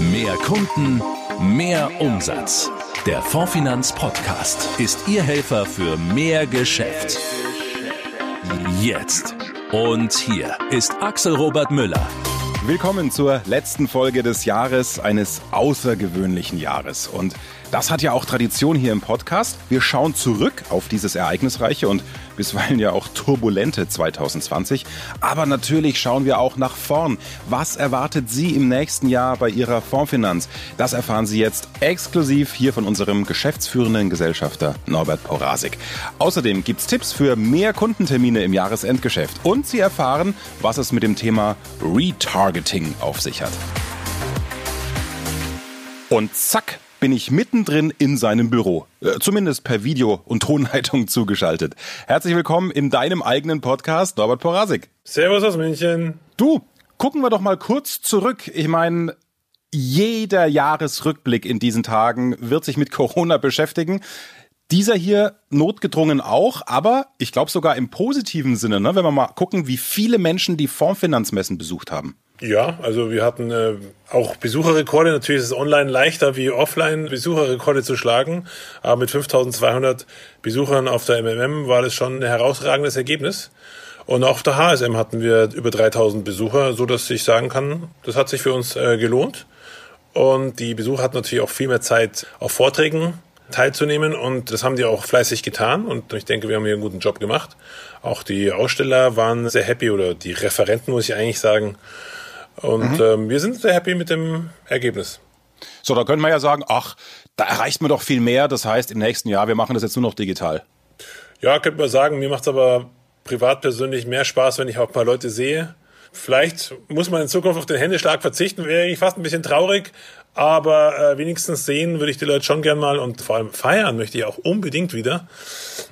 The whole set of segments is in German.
Mehr Kunden, mehr Umsatz. Der Fondfinanz Podcast ist Ihr Helfer für mehr Geschäft. Jetzt. Und hier ist Axel Robert Müller. Willkommen zur letzten Folge des Jahres, eines außergewöhnlichen Jahres. Und das hat ja auch Tradition hier im Podcast. Wir schauen zurück auf dieses ereignisreiche und bisweilen ja auch turbulente 2020. Aber natürlich schauen wir auch nach vorn. Was erwartet Sie im nächsten Jahr bei Ihrer Fondsfinanz? Das erfahren Sie jetzt exklusiv hier von unserem geschäftsführenden Gesellschafter Norbert Porasik. Außerdem gibt's Tipps für mehr Kundentermine im Jahresendgeschäft und Sie erfahren, was es mit dem Thema Retargeting auf sich hat. Und zack, bin ich mittendrin in seinem Büro. Äh, zumindest per Video- und Tonleitung zugeschaltet. Herzlich willkommen in deinem eigenen Podcast, Norbert Porasik. Servus aus München. Du, gucken wir doch mal kurz zurück. Ich meine, jeder Jahresrückblick in diesen Tagen wird sich mit Corona beschäftigen. Dieser hier notgedrungen auch, aber ich glaube sogar im positiven Sinne, ne? wenn wir mal gucken, wie viele Menschen die Fondsfinanzmessen besucht haben. Ja, also wir hatten äh, auch Besucherrekorde. Natürlich ist es online leichter wie offline Besucherrekorde zu schlagen. Aber mit 5200 Besuchern auf der MMM war das schon ein herausragendes Ergebnis. Und auch auf der HSM hatten wir über 3000 Besucher, so dass ich sagen kann, das hat sich für uns äh, gelohnt. Und die Besucher hatten natürlich auch viel mehr Zeit auf Vorträgen teilzunehmen und das haben die auch fleißig getan und ich denke, wir haben hier einen guten Job gemacht. Auch die Aussteller waren sehr happy oder die Referenten, muss ich eigentlich sagen. Und mhm. ähm, wir sind sehr happy mit dem Ergebnis. So, da könnte man ja sagen, ach, da erreicht man doch viel mehr. Das heißt, im nächsten Jahr, wir machen das jetzt nur noch digital. Ja, könnte man sagen. Mir macht es aber privat persönlich mehr Spaß, wenn ich auch ein paar Leute sehe. Vielleicht muss man in Zukunft auf den Händeschlag verzichten, wäre ich fast ein bisschen traurig. Aber äh, wenigstens sehen würde ich die Leute schon gern mal und vor allem feiern möchte ich auch unbedingt wieder.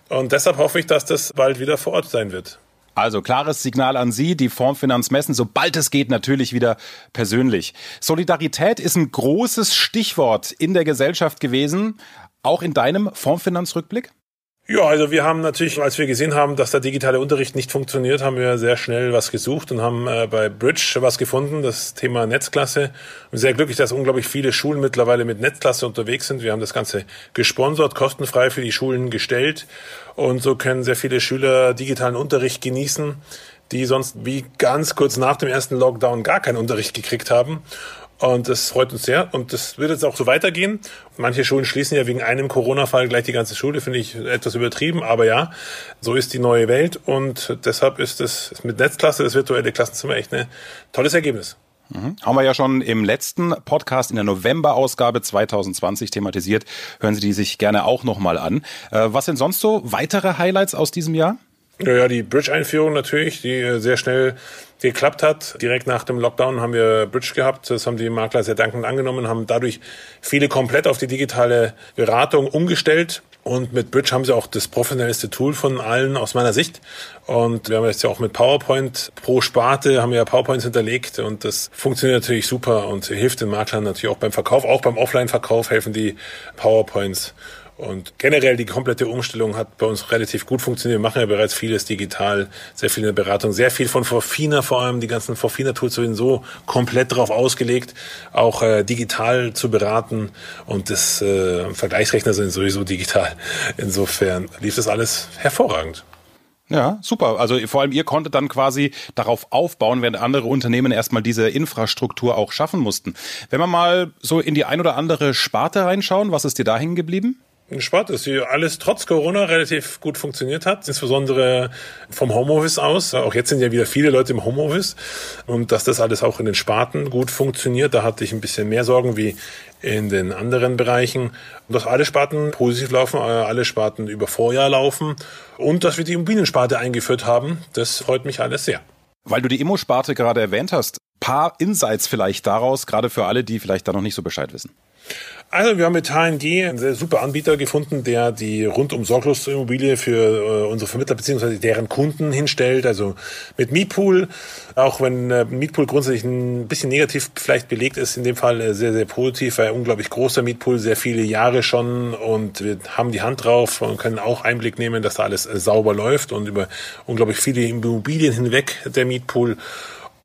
Und deshalb hoffe ich, dass das bald wieder vor Ort sein wird. Also klares Signal an Sie, die Fondsfinanz messen, sobald es geht, natürlich wieder persönlich. Solidarität ist ein großes Stichwort in der Gesellschaft gewesen, auch in deinem Fondsfinanzrückblick? Ja, also wir haben natürlich, als wir gesehen haben, dass der digitale Unterricht nicht funktioniert, haben wir sehr schnell was gesucht und haben äh, bei Bridge was gefunden, das Thema Netzklasse. Und sehr glücklich, dass unglaublich viele Schulen mittlerweile mit Netzklasse unterwegs sind. Wir haben das Ganze gesponsert, kostenfrei für die Schulen gestellt und so können sehr viele Schüler digitalen Unterricht genießen, die sonst wie ganz kurz nach dem ersten Lockdown gar keinen Unterricht gekriegt haben. Und das freut uns sehr. Und das wird jetzt auch so weitergehen. Manche Schulen schließen ja wegen einem Corona-Fall gleich die ganze Schule, finde ich etwas übertrieben. Aber ja, so ist die neue Welt. Und deshalb ist es mit Netzklasse, das virtuelle Klassenzimmer, echt ein tolles Ergebnis. Mhm. Haben wir ja schon im letzten Podcast in der November-Ausgabe 2020 thematisiert. Hören Sie die sich gerne auch nochmal an. Äh, was sind sonst so weitere Highlights aus diesem Jahr? Ja, ja, die Bridge-Einführung natürlich, die äh, sehr schnell geklappt hat. Direkt nach dem Lockdown haben wir Bridge gehabt. Das haben die Makler sehr dankend angenommen, haben dadurch viele komplett auf die digitale Beratung umgestellt. Und mit Bridge haben sie auch das professionellste Tool von allen aus meiner Sicht. Und wir haben jetzt ja auch mit PowerPoint pro Sparte haben wir ja PowerPoints hinterlegt und das funktioniert natürlich super und hilft den Maklern natürlich auch beim Verkauf, auch beim Offline-Verkauf helfen die PowerPoints. Und generell die komplette Umstellung hat bei uns relativ gut funktioniert. Wir machen ja bereits vieles digital, sehr viel in der Beratung, sehr viel von Forfina vor allem. Die ganzen Forfina-Tools sind so komplett darauf ausgelegt, auch äh, digital zu beraten. Und das äh, Vergleichsrechner sind sowieso digital. Insofern lief das alles hervorragend. Ja, super. Also vor allem ihr konntet dann quasi darauf aufbauen, während andere Unternehmen erstmal diese Infrastruktur auch schaffen mussten. Wenn wir mal so in die ein oder andere Sparte reinschauen, was ist dir da hängen geblieben? Sport, dass hier alles trotz Corona relativ gut funktioniert hat, insbesondere vom Homeoffice aus. Auch jetzt sind ja wieder viele Leute im Homeoffice und dass das alles auch in den Sparten gut funktioniert, da hatte ich ein bisschen mehr Sorgen wie in den anderen Bereichen. Und dass alle Sparten positiv laufen, äh, alle Sparten über Vorjahr laufen und dass wir die Immobiliensparte eingeführt haben, das freut mich alles sehr. Weil du die Immo-Sparte gerade erwähnt hast, paar Insights vielleicht daraus, gerade für alle, die vielleicht da noch nicht so Bescheid wissen. Also wir haben mit HNG einen sehr super Anbieter gefunden, der die rundum sorglos Immobilie für äh, unsere Vermittler beziehungsweise deren Kunden hinstellt. Also mit Mietpool, auch wenn äh, Mietpool grundsätzlich ein bisschen negativ vielleicht belegt ist, in dem Fall äh, sehr, sehr positiv, weil unglaublich großer Mietpool, sehr viele Jahre schon und wir haben die Hand drauf und können auch Einblick nehmen, dass da alles äh, sauber läuft und über unglaublich viele Immobilien hinweg der Mietpool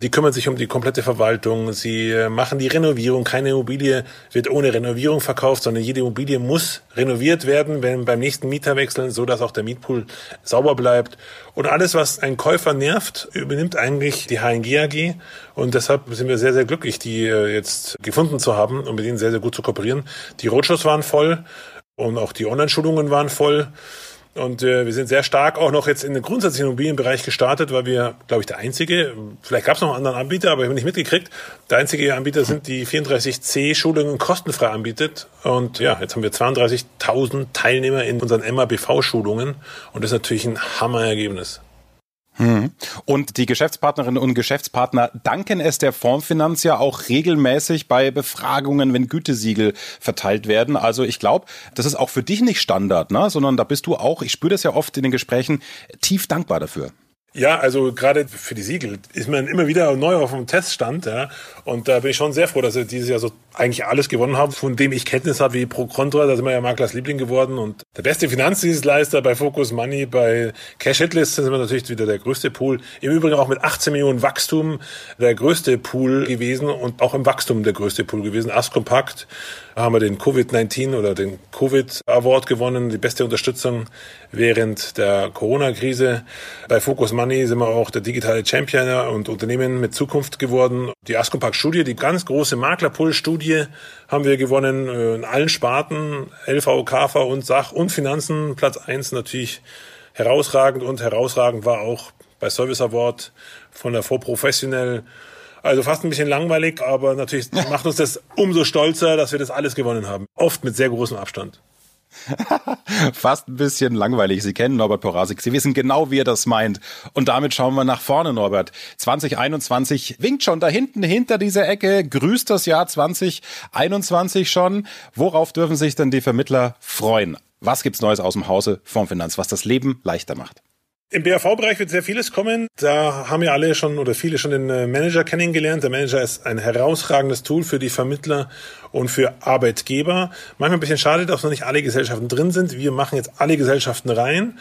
Die kümmern sich um die komplette Verwaltung. Sie äh, machen die Renovierung. Keine Immobilie wird ohne Renovierung verkauft, sondern jede Immobilie muss renoviert werden, wenn beim nächsten Mieter wechseln, so dass auch der Mietpool sauber bleibt. Und alles, was einen Käufer nervt, übernimmt eigentlich die HNG AG. Und deshalb sind wir sehr, sehr glücklich, die äh, jetzt gefunden zu haben und mit ihnen sehr, sehr gut zu kooperieren. Die Roadshows waren voll und auch die Online-Schulungen waren voll. Und äh, wir sind sehr stark auch noch jetzt in den grundsätzlichen Immobilienbereich gestartet, weil wir, glaube ich, der einzige, vielleicht gab es noch einen anderen Anbieter, aber ich habe nicht mitgekriegt, der einzige Anbieter sind die 34C-Schulungen kostenfrei anbietet. Und ja, jetzt haben wir 32.000 Teilnehmer in unseren MABV-Schulungen und das ist natürlich ein Hammerergebnis. Und die Geschäftspartnerinnen und Geschäftspartner danken es der Fondsfinanz ja auch regelmäßig bei Befragungen, wenn Gütesiegel verteilt werden. Also ich glaube, das ist auch für dich nicht Standard, ne? sondern da bist du auch, ich spüre das ja oft in den Gesprächen, tief dankbar dafür. Ja, also gerade für die Siegel ist man immer wieder neu auf dem Teststand. Ja. Und da bin ich schon sehr froh, dass wir dieses Jahr so eigentlich alles gewonnen haben, von dem ich Kenntnis habe, wie Pro Contra. Da sind wir ja Maklers Liebling geworden. Und der beste Finanzdienstleister bei Focus Money, bei Cash Hitlist sind wir natürlich wieder der größte Pool. Im Übrigen auch mit 18 Millionen Wachstum der größte Pool gewesen und auch im Wachstum der größte Pool gewesen. Askompakt haben wir den Covid-19 oder den Covid Award gewonnen, die beste Unterstützung während der Corona-Krise. Bei Focus Money sind wir auch der digitale Champion und Unternehmen mit Zukunft geworden. Die Ascompact-Studie, die ganz große Maklerpool-Studie, haben wir gewonnen äh, in allen Sparten, LV, KV und Sach und Finanzen. Platz eins natürlich herausragend und herausragend war auch bei Service Award von der Vorprofessionell also fast ein bisschen langweilig, aber natürlich macht uns das umso stolzer, dass wir das alles gewonnen haben. Oft mit sehr großem Abstand. Fast ein bisschen langweilig. Sie kennen Norbert Porasik. Sie wissen genau, wie er das meint. Und damit schauen wir nach vorne, Norbert. 2021 winkt schon da hinten hinter dieser Ecke. Grüßt das Jahr 2021 schon. Worauf dürfen sich denn die Vermittler freuen? Was gibt's Neues aus dem Hause vom Finanz, was das Leben leichter macht? Im BAV-Bereich wird sehr vieles kommen. Da haben ja alle schon oder viele schon den äh, Manager kennengelernt. Der Manager ist ein herausragendes Tool für die Vermittler und für Arbeitgeber. Manchmal ein bisschen schade, dass noch nicht alle Gesellschaften drin sind. Wir machen jetzt alle Gesellschaften rein.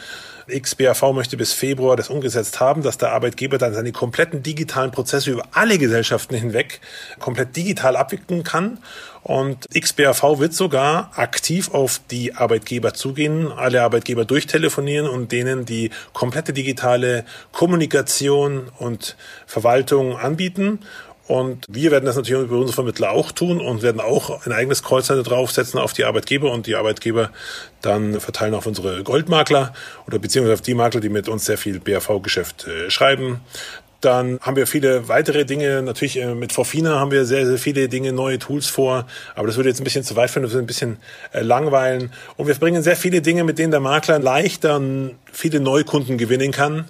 XBAV möchte bis Februar das umgesetzt haben, dass der Arbeitgeber dann seine kompletten digitalen Prozesse über alle Gesellschaften hinweg komplett digital abwickeln kann. Und XBAV wird sogar aktiv auf die Arbeitgeber zugehen, alle Arbeitgeber durchtelefonieren und denen die komplette digitale Kommunikation und Verwaltung anbieten. Und wir werden das natürlich über unsere Vermittler auch tun und werden auch ein eigenes Callcenter draufsetzen auf die Arbeitgeber und die Arbeitgeber dann verteilen auf unsere Goldmakler oder beziehungsweise auf die Makler, die mit uns sehr viel BAV-Geschäft äh, schreiben. Dann haben wir viele weitere Dinge. Natürlich äh, mit Forfina haben wir sehr, sehr viele Dinge, neue Tools vor. Aber das würde jetzt ein bisschen zu weit führen, das würde ein bisschen äh, langweilen. Und wir bringen sehr viele Dinge, mit denen der Makler leichter viele Neukunden gewinnen kann.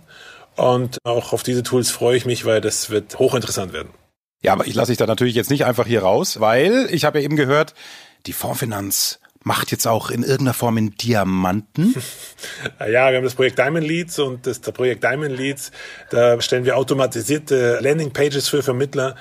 Und auch auf diese Tools freue ich mich, weil das wird hochinteressant werden. Ja, aber ich lasse dich da natürlich jetzt nicht einfach hier raus, weil ich habe ja eben gehört, die Fondsfinanz macht jetzt auch in irgendeiner Form in Diamanten? Ja, wir haben das Projekt Diamond Leads und das, Projekt Diamond Leads, da stellen wir automatisierte Landing Pages für Vermittler,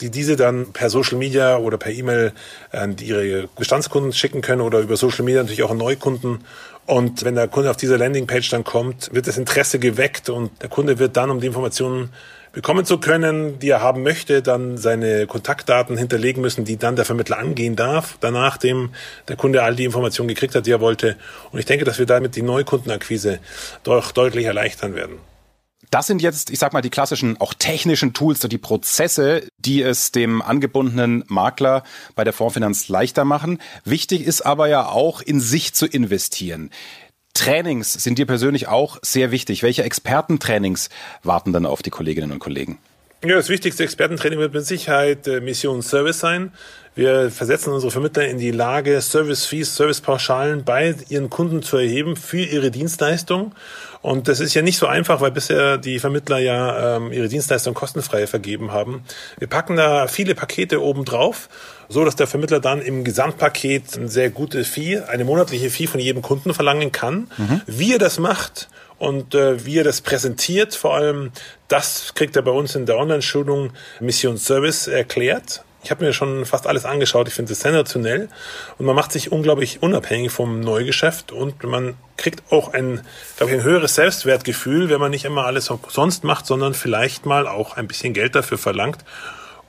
die diese dann per Social Media oder per E-Mail an ihre Bestandskunden schicken können oder über Social Media natürlich auch an Neukunden. Und wenn der Kunde auf diese Landingpage dann kommt, wird das Interesse geweckt und der Kunde wird dann um die Informationen bekommen zu können, die er haben möchte, dann seine Kontaktdaten hinterlegen müssen, die dann der Vermittler angehen darf, danach dem der Kunde all die Informationen gekriegt hat, die er wollte. Und ich denke, dass wir damit die Neukundenakquise doch deutlich erleichtern werden. Das sind jetzt, ich sag mal, die klassischen, auch technischen Tools, die Prozesse, die es dem angebundenen Makler bei der Fondsfinanz leichter machen. Wichtig ist aber ja auch, in sich zu investieren. Trainings sind dir persönlich auch sehr wichtig. Welche Expertentrainings warten dann auf die Kolleginnen und Kollegen? Ja, das wichtigste Expertentraining wird mit Sicherheit äh, Mission Service sein. Wir versetzen unsere Vermittler in die Lage, Service-Fees, Servicepauschalen bei ihren Kunden zu erheben für ihre Dienstleistung. Und das ist ja nicht so einfach, weil bisher die Vermittler ja ähm, ihre Dienstleistung kostenfrei vergeben haben. Wir packen da viele Pakete oben drauf, so dass der Vermittler dann im Gesamtpaket ein sehr gutes Fee, eine monatliche Fee von jedem Kunden verlangen kann. Mhm. Wie er das macht, und äh, wie er das präsentiert, vor allem das kriegt er bei uns in der Online-Schulung Mission Service erklärt Ich habe mir schon fast alles angeschaut. Ich finde es sensationell und man macht sich unglaublich unabhängig vom Neugeschäft und man kriegt auch ein, glaube ich, ein höheres Selbstwertgefühl, wenn man nicht immer alles sonst macht, sondern vielleicht mal auch ein bisschen Geld dafür verlangt.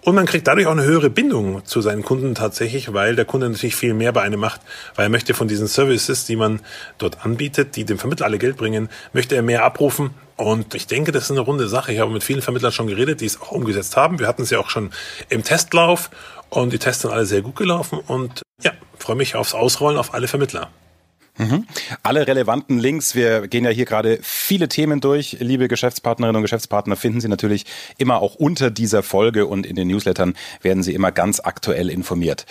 Und man kriegt dadurch auch eine höhere Bindung zu seinen Kunden tatsächlich, weil der Kunde natürlich viel mehr bei einem macht, weil er möchte von diesen Services, die man dort anbietet, die dem Vermittler alle Geld bringen, möchte er mehr abrufen und ich denke, das ist eine runde Sache. Ich habe mit vielen Vermittlern schon geredet, die es auch umgesetzt haben. Wir hatten es ja auch schon im Testlauf und die Tests sind alle sehr gut gelaufen und ja, freue mich aufs Ausrollen auf alle Vermittler. Mhm. Alle relevanten Links, wir gehen ja hier gerade viele Themen durch. Liebe Geschäftspartnerinnen und Geschäftspartner, finden Sie natürlich immer auch unter dieser Folge und in den Newslettern werden Sie immer ganz aktuell informiert.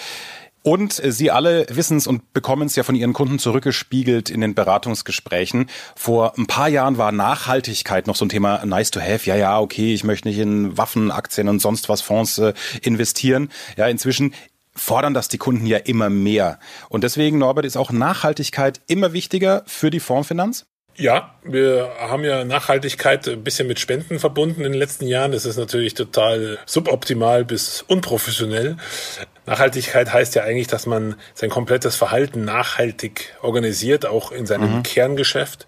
Und Sie alle wissen es und bekommen es ja von Ihren Kunden zurückgespiegelt in den Beratungsgesprächen. Vor ein paar Jahren war Nachhaltigkeit noch so ein Thema nice to have. Ja, ja, okay, ich möchte nicht in Waffenaktien und sonst was Fonds äh, investieren. Ja, inzwischen fordern das die Kunden ja immer mehr. Und deswegen, Norbert, ist auch Nachhaltigkeit immer wichtiger für die Fondsfinanz? Ja, wir haben ja Nachhaltigkeit ein bisschen mit Spenden verbunden in den letzten Jahren. Das ist natürlich total suboptimal bis unprofessionell. Nachhaltigkeit heißt ja eigentlich, dass man sein komplettes Verhalten nachhaltig organisiert, auch in seinem mhm. Kerngeschäft.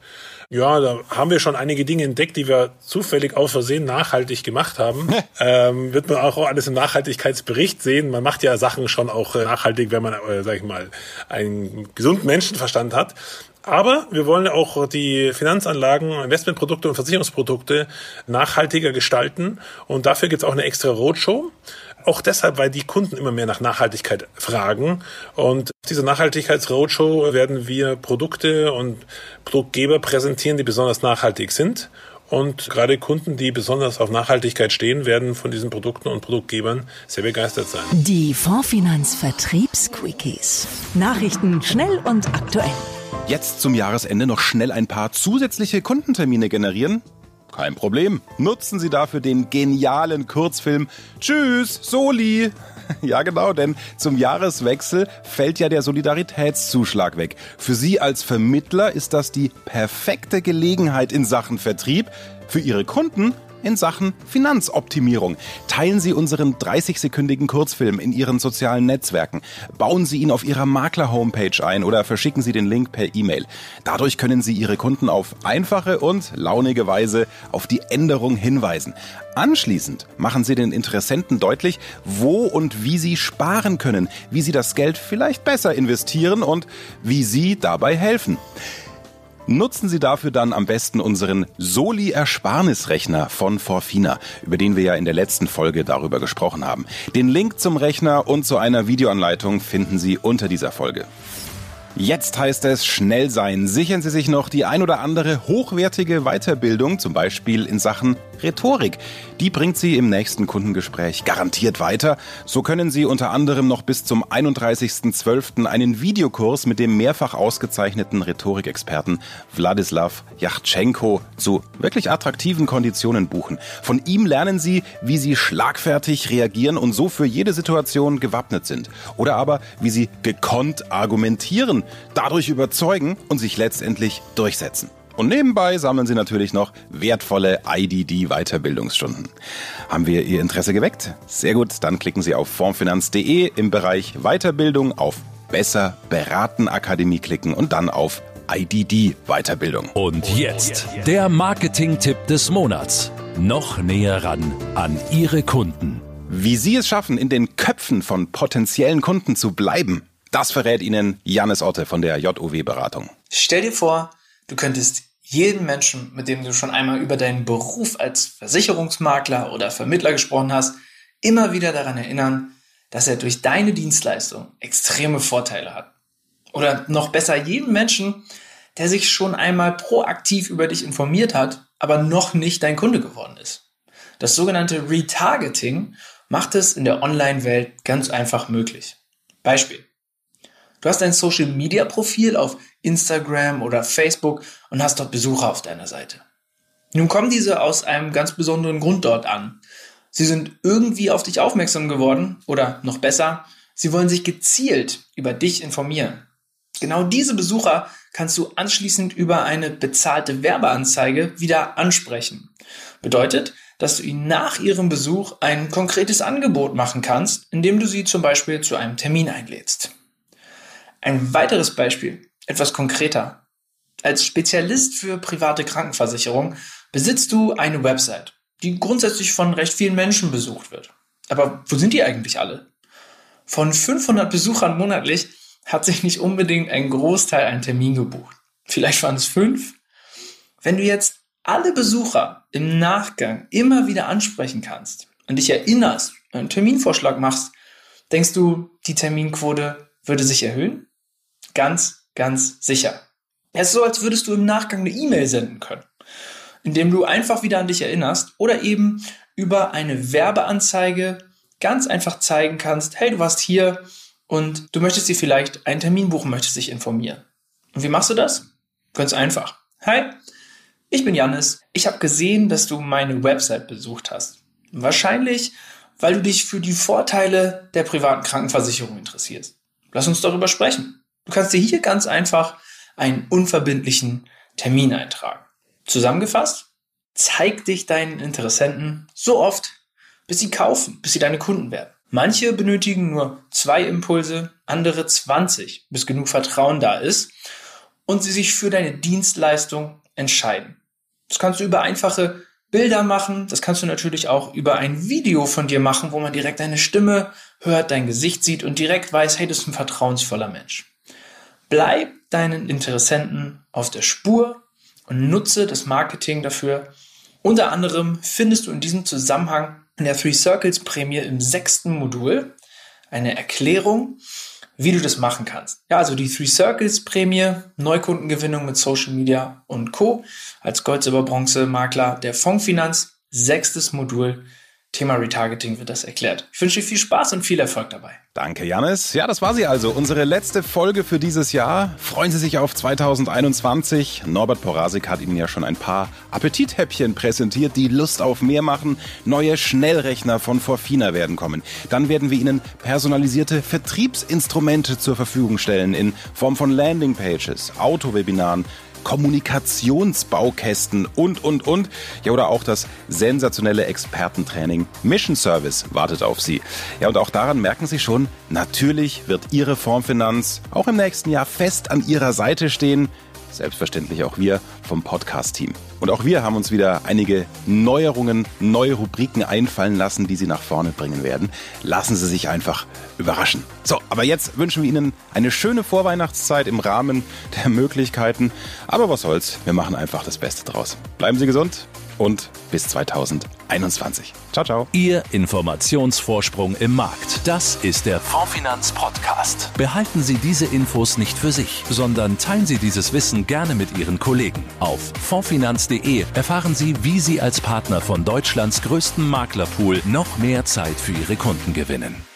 Ja, da haben wir schon einige Dinge entdeckt, die wir zufällig aus Versehen nachhaltig gemacht haben. ähm, wird man auch alles im Nachhaltigkeitsbericht sehen. Man macht ja Sachen schon auch äh, nachhaltig, wenn man, äh, sag ich mal, einen gesunden Menschenverstand hat. Aber wir wollen auch die Finanzanlagen, Investmentprodukte und Versicherungsprodukte nachhaltiger gestalten. Und dafür gibt es auch eine extra Roadshow. Auch deshalb, weil die Kunden immer mehr nach Nachhaltigkeit fragen. Und auf dieser Nachhaltigkeits-Roadshow werden wir Produkte und Produktgeber präsentieren, die besonders nachhaltig sind. Und gerade Kunden, die besonders auf Nachhaltigkeit stehen, werden von diesen Produkten und Produktgebern sehr begeistert sein. Die Fondsfinanz Vertriebsquickies. Nachrichten schnell und aktuell. Jetzt zum Jahresende noch schnell ein paar zusätzliche Kundentermine generieren? Kein Problem. Nutzen Sie dafür den genialen Kurzfilm Tschüss, Soli. Ja, genau, denn zum Jahreswechsel fällt ja der Solidaritätszuschlag weg. Für Sie als Vermittler ist das die perfekte Gelegenheit in Sachen Vertrieb. Für Ihre Kunden in Sachen Finanzoptimierung. Teilen Sie unseren 30-sekündigen Kurzfilm in Ihren sozialen Netzwerken. Bauen Sie ihn auf Ihrer Makler-Homepage ein oder verschicken Sie den Link per E-Mail. Dadurch können Sie Ihre Kunden auf einfache und launige Weise auf die Änderung hinweisen. Anschließend machen Sie den Interessenten deutlich, wo und wie Sie sparen können, wie Sie das Geld vielleicht besser investieren und wie Sie dabei helfen. Nutzen Sie dafür dann am besten unseren Soli-Ersparnisrechner von Forfina, über den wir ja in der letzten Folge darüber gesprochen haben. Den Link zum Rechner und zu einer Videoanleitung finden Sie unter dieser Folge. Jetzt heißt es schnell sein. Sichern Sie sich noch die ein oder andere hochwertige Weiterbildung, zum Beispiel in Sachen Rhetorik. Die bringt Sie im nächsten Kundengespräch garantiert weiter. So können Sie unter anderem noch bis zum 31.12. einen Videokurs mit dem mehrfach ausgezeichneten Rhetorikexperten Wladislav Yachtschenko zu wirklich attraktiven Konditionen buchen. Von ihm lernen Sie, wie Sie schlagfertig reagieren und so für jede Situation gewappnet sind. Oder aber, wie Sie gekonnt argumentieren dadurch überzeugen und sich letztendlich durchsetzen. Und nebenbei sammeln Sie natürlich noch wertvolle IDD-Weiterbildungsstunden. Haben wir Ihr Interesse geweckt? Sehr gut, dann klicken Sie auf formfinanz.de im Bereich Weiterbildung auf Besser beraten Akademie klicken und dann auf IDD Weiterbildung. Und jetzt der Marketing-Tipp des Monats. Noch näher ran an Ihre Kunden. Wie Sie es schaffen, in den Köpfen von potenziellen Kunden zu bleiben, das verrät Ihnen Janis Otte von der JOW Beratung. Stell dir vor, du könntest jeden Menschen, mit dem du schon einmal über deinen Beruf als Versicherungsmakler oder Vermittler gesprochen hast, immer wieder daran erinnern, dass er durch deine Dienstleistung extreme Vorteile hat. Oder noch besser jeden Menschen, der sich schon einmal proaktiv über dich informiert hat, aber noch nicht dein Kunde geworden ist. Das sogenannte Retargeting macht es in der Online-Welt ganz einfach möglich. Beispiel. Du hast ein Social Media Profil auf Instagram oder Facebook und hast dort Besucher auf deiner Seite. Nun kommen diese aus einem ganz besonderen Grund dort an. Sie sind irgendwie auf dich aufmerksam geworden oder noch besser, sie wollen sich gezielt über dich informieren. Genau diese Besucher kannst du anschließend über eine bezahlte Werbeanzeige wieder ansprechen. Bedeutet, dass du ihnen nach ihrem Besuch ein konkretes Angebot machen kannst, indem du sie zum Beispiel zu einem Termin einlädst. Ein weiteres Beispiel, etwas konkreter. Als Spezialist für private Krankenversicherung besitzt du eine Website, die grundsätzlich von recht vielen Menschen besucht wird. Aber wo sind die eigentlich alle? Von 500 Besuchern monatlich hat sich nicht unbedingt ein Großteil einen Termin gebucht. Vielleicht waren es fünf. Wenn du jetzt alle Besucher im Nachgang immer wieder ansprechen kannst und dich erinnerst, einen Terminvorschlag machst, denkst du, die Terminquote würde sich erhöhen? Ganz, ganz sicher. Es ist so, als würdest du im Nachgang eine E-Mail senden können, indem du einfach wieder an dich erinnerst oder eben über eine Werbeanzeige ganz einfach zeigen kannst, hey, du warst hier und du möchtest dir vielleicht einen Termin buchen, möchtest dich informieren. Und wie machst du das? Ganz einfach. Hi, ich bin Janis. Ich habe gesehen, dass du meine Website besucht hast. Wahrscheinlich, weil du dich für die Vorteile der privaten Krankenversicherung interessierst. Lass uns darüber sprechen. Du kannst dir hier ganz einfach einen unverbindlichen Termin eintragen. Zusammengefasst, zeig dich deinen Interessenten so oft, bis sie kaufen, bis sie deine Kunden werden. Manche benötigen nur zwei Impulse, andere 20, bis genug Vertrauen da ist und sie sich für deine Dienstleistung entscheiden. Das kannst du über einfache Bilder machen, das kannst du natürlich auch über ein Video von dir machen, wo man direkt deine Stimme hört, dein Gesicht sieht und direkt weiß, hey, das ist ein vertrauensvoller Mensch. Bleib deinen Interessenten auf der Spur und nutze das Marketing dafür. Unter anderem findest du in diesem Zusammenhang in der Three Circles Prämie im sechsten Modul eine Erklärung, wie du das machen kannst. Ja, also die Three Circles Prämie, Neukundengewinnung mit Social Media und Co. als Gold, Silber, Bronze Makler der Fondsfinanz, sechstes Modul Thema Retargeting wird das erklärt. Ich wünsche dir viel Spaß und viel Erfolg dabei. Danke, Janis. Ja, das war sie also. Unsere letzte Folge für dieses Jahr. Freuen Sie sich auf 2021. Norbert Porasik hat Ihnen ja schon ein paar Appetithäppchen präsentiert, die Lust auf mehr machen. Neue Schnellrechner von Forfina werden kommen. Dann werden wir Ihnen personalisierte Vertriebsinstrumente zur Verfügung stellen in Form von Landingpages, Autowebinaren, Kommunikationsbaukästen und, und, und. Ja, oder auch das sensationelle Expertentraining Mission Service wartet auf Sie. Ja, und auch daran merken Sie schon, natürlich wird Ihre Formfinanz auch im nächsten Jahr fest an Ihrer Seite stehen selbstverständlich auch wir vom Podcast-Team. Und auch wir haben uns wieder einige Neuerungen, neue Rubriken einfallen lassen, die Sie nach vorne bringen werden. Lassen Sie sich einfach überraschen. So, aber jetzt wünschen wir Ihnen eine schöne Vorweihnachtszeit im Rahmen der Möglichkeiten. Aber was soll's, wir machen einfach das Beste draus. Bleiben Sie gesund und bis 2021. Ciao, ciao. Ihr Informationsvorsprung im Markt. Das ist der Fondfinanz Podcast. Behalten Sie diese Infos nicht für sich, sondern teilen Sie dieses Wissen gerne mit Ihren Kollegen. Auf fondfinanz.de erfahren Sie, wie Sie als Partner von Deutschlands größtem Maklerpool noch mehr Zeit für Ihre Kunden gewinnen.